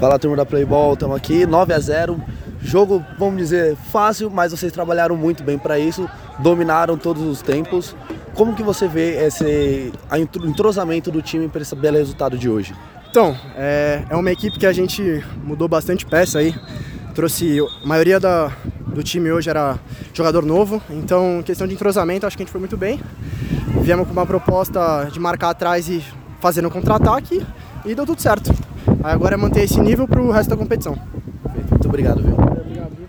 Fala turma da Playball, estamos aqui, 9 a 0 Jogo, vamos dizer, fácil, mas vocês trabalharam muito bem para isso, dominaram todos os tempos. Como que você vê esse entrosamento do time para esse belo resultado de hoje? Então, é, é uma equipe que a gente mudou bastante peça aí. Trouxe. A maioria da, do time hoje era jogador novo, então, questão de entrosamento, acho que a gente foi muito bem. Viemos com uma proposta de marcar atrás e fazer um contra-ataque e deu tudo certo. Agora é manter esse nível para o resto da competição. Muito obrigado, viu?